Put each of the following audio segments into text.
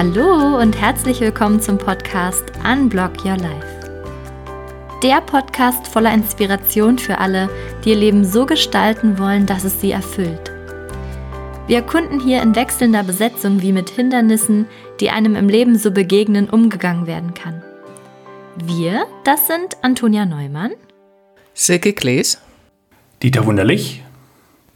Hallo und herzlich willkommen zum Podcast Unblock Your Life. Der Podcast voller Inspiration für alle, die ihr Leben so gestalten wollen, dass es sie erfüllt. Wir erkunden hier in wechselnder Besetzung, wie mit Hindernissen, die einem im Leben so begegnen, umgegangen werden kann. Wir, das sind Antonia Neumann, Silke Klees, Dieter Wunderlich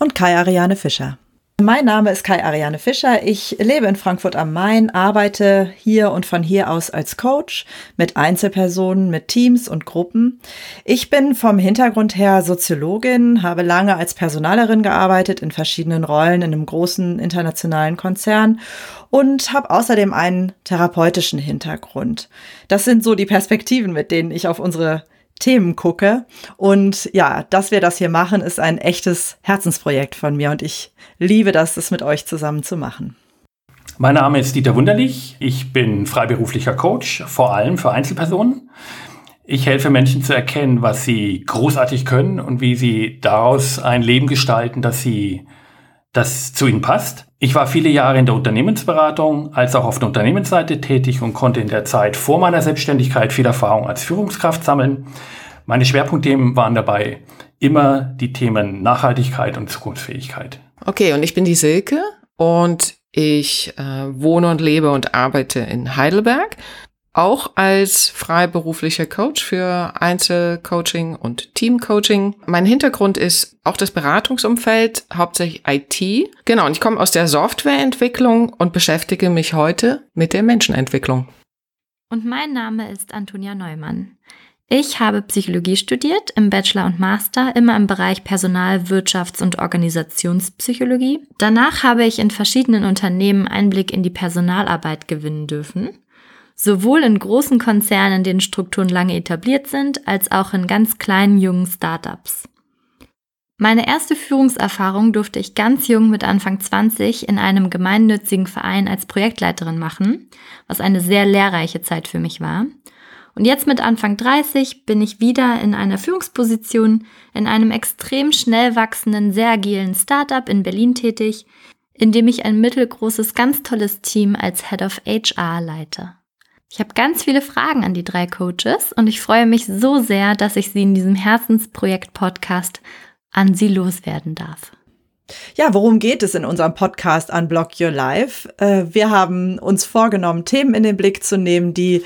und Kai Ariane Fischer. Mein Name ist Kai Ariane Fischer. Ich lebe in Frankfurt am Main, arbeite hier und von hier aus als Coach mit Einzelpersonen, mit Teams und Gruppen. Ich bin vom Hintergrund her Soziologin, habe lange als Personalerin gearbeitet in verschiedenen Rollen in einem großen internationalen Konzern und habe außerdem einen therapeutischen Hintergrund. Das sind so die Perspektiven, mit denen ich auf unsere Themen gucke. Und ja, dass wir das hier machen, ist ein echtes Herzensprojekt von mir und ich liebe das, das mit euch zusammen zu machen. Mein Name ist Dieter Wunderlich. Ich bin freiberuflicher Coach, vor allem für Einzelpersonen. Ich helfe Menschen zu erkennen, was sie großartig können und wie sie daraus ein Leben gestalten, das sie, das zu ihnen passt. Ich war viele Jahre in der Unternehmensberatung als auch auf der Unternehmensseite tätig und konnte in der Zeit vor meiner Selbstständigkeit viel Erfahrung als Führungskraft sammeln. Meine Schwerpunktthemen waren dabei immer die Themen Nachhaltigkeit und Zukunftsfähigkeit. Okay, und ich bin die Silke und ich äh, wohne und lebe und arbeite in Heidelberg auch als freiberuflicher Coach für Einzelcoaching und Teamcoaching. Mein Hintergrund ist auch das Beratungsumfeld, hauptsächlich IT. Genau, und ich komme aus der Softwareentwicklung und beschäftige mich heute mit der Menschenentwicklung. Und mein Name ist Antonia Neumann. Ich habe Psychologie studiert, im Bachelor und Master, immer im Bereich Personal-, Wirtschafts- und Organisationspsychologie. Danach habe ich in verschiedenen Unternehmen Einblick in die Personalarbeit gewinnen dürfen sowohl in großen Konzernen, denen Strukturen lange etabliert sind, als auch in ganz kleinen jungen Startups. Meine erste Führungserfahrung durfte ich ganz jung mit Anfang 20 in einem gemeinnützigen Verein als Projektleiterin machen, was eine sehr lehrreiche Zeit für mich war. Und jetzt mit Anfang 30 bin ich wieder in einer Führungsposition in einem extrem schnell wachsenden, sehr agilen Startup in Berlin tätig, in dem ich ein mittelgroßes, ganz tolles Team als Head of HR leite. Ich habe ganz viele Fragen an die drei Coaches und ich freue mich so sehr, dass ich sie in diesem Herzensprojekt-Podcast an sie loswerden darf. Ja, worum geht es in unserem Podcast Unblock Your Life? Äh, wir haben uns vorgenommen, Themen in den Blick zu nehmen, die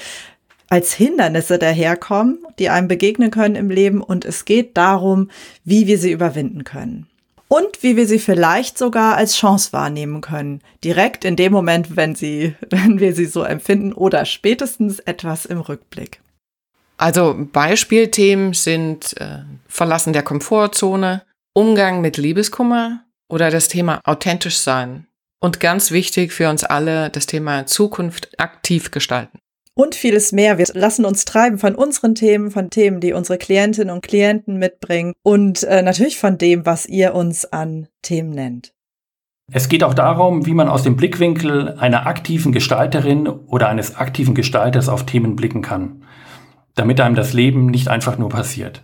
als Hindernisse daherkommen, die einem begegnen können im Leben und es geht darum, wie wir sie überwinden können und wie wir sie vielleicht sogar als Chance wahrnehmen können. Direkt in dem Moment, wenn sie, wenn wir sie so empfinden oder spätestens etwas im Rückblick. Also Beispielthemen sind äh, Verlassen der Komfortzone, Umgang mit Liebeskummer oder das Thema authentisch sein. Und ganz wichtig für uns alle, das Thema Zukunft aktiv gestalten und vieles mehr. Wir lassen uns treiben von unseren Themen, von Themen, die unsere Klientinnen und Klienten mitbringen und äh, natürlich von dem, was ihr uns an Themen nennt. Es geht auch darum, wie man aus dem Blickwinkel einer aktiven Gestalterin oder eines aktiven Gestalters auf Themen blicken kann, damit einem das Leben nicht einfach nur passiert.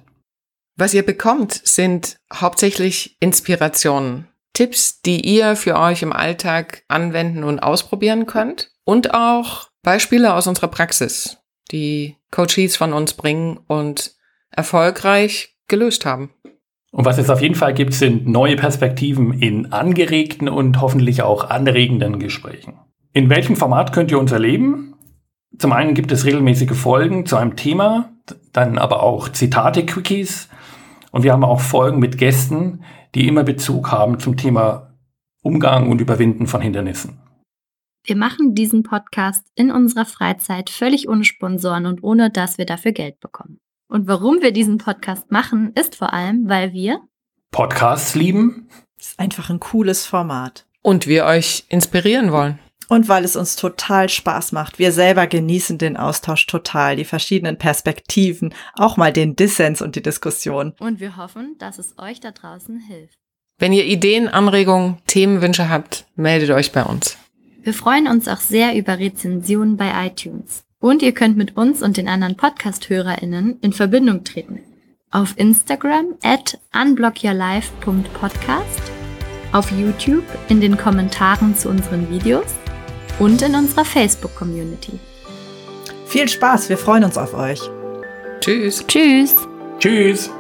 Was ihr bekommt, sind hauptsächlich Inspirationen, Tipps, die ihr für euch im Alltag anwenden und ausprobieren könnt und auch Beispiele aus unserer Praxis, die Coaches von uns bringen und erfolgreich gelöst haben. Und was es auf jeden Fall gibt, sind neue Perspektiven in angeregten und hoffentlich auch anregenden Gesprächen. In welchem Format könnt ihr uns erleben? Zum einen gibt es regelmäßige Folgen zu einem Thema, dann aber auch Zitate-Quickies und wir haben auch Folgen mit Gästen, die immer Bezug haben zum Thema Umgang und Überwinden von Hindernissen. Wir machen diesen Podcast in unserer Freizeit völlig ohne Sponsoren und ohne, dass wir dafür Geld bekommen. Und warum wir diesen Podcast machen, ist vor allem, weil wir Podcasts lieben. Das ist einfach ein cooles Format. Und wir euch inspirieren wollen. Und weil es uns total Spaß macht. Wir selber genießen den Austausch total, die verschiedenen Perspektiven, auch mal den Dissens und die Diskussion. Und wir hoffen, dass es euch da draußen hilft. Wenn ihr Ideen, Anregungen, Themenwünsche habt, meldet euch bei uns. Wir freuen uns auch sehr über Rezensionen bei iTunes. Und ihr könnt mit uns und den anderen Podcast-HörerInnen in Verbindung treten. Auf Instagram at unblockyourlife.podcast, auf YouTube in den Kommentaren zu unseren Videos und in unserer Facebook-Community. Viel Spaß, wir freuen uns auf euch. Tschüss. Tschüss. Tschüss.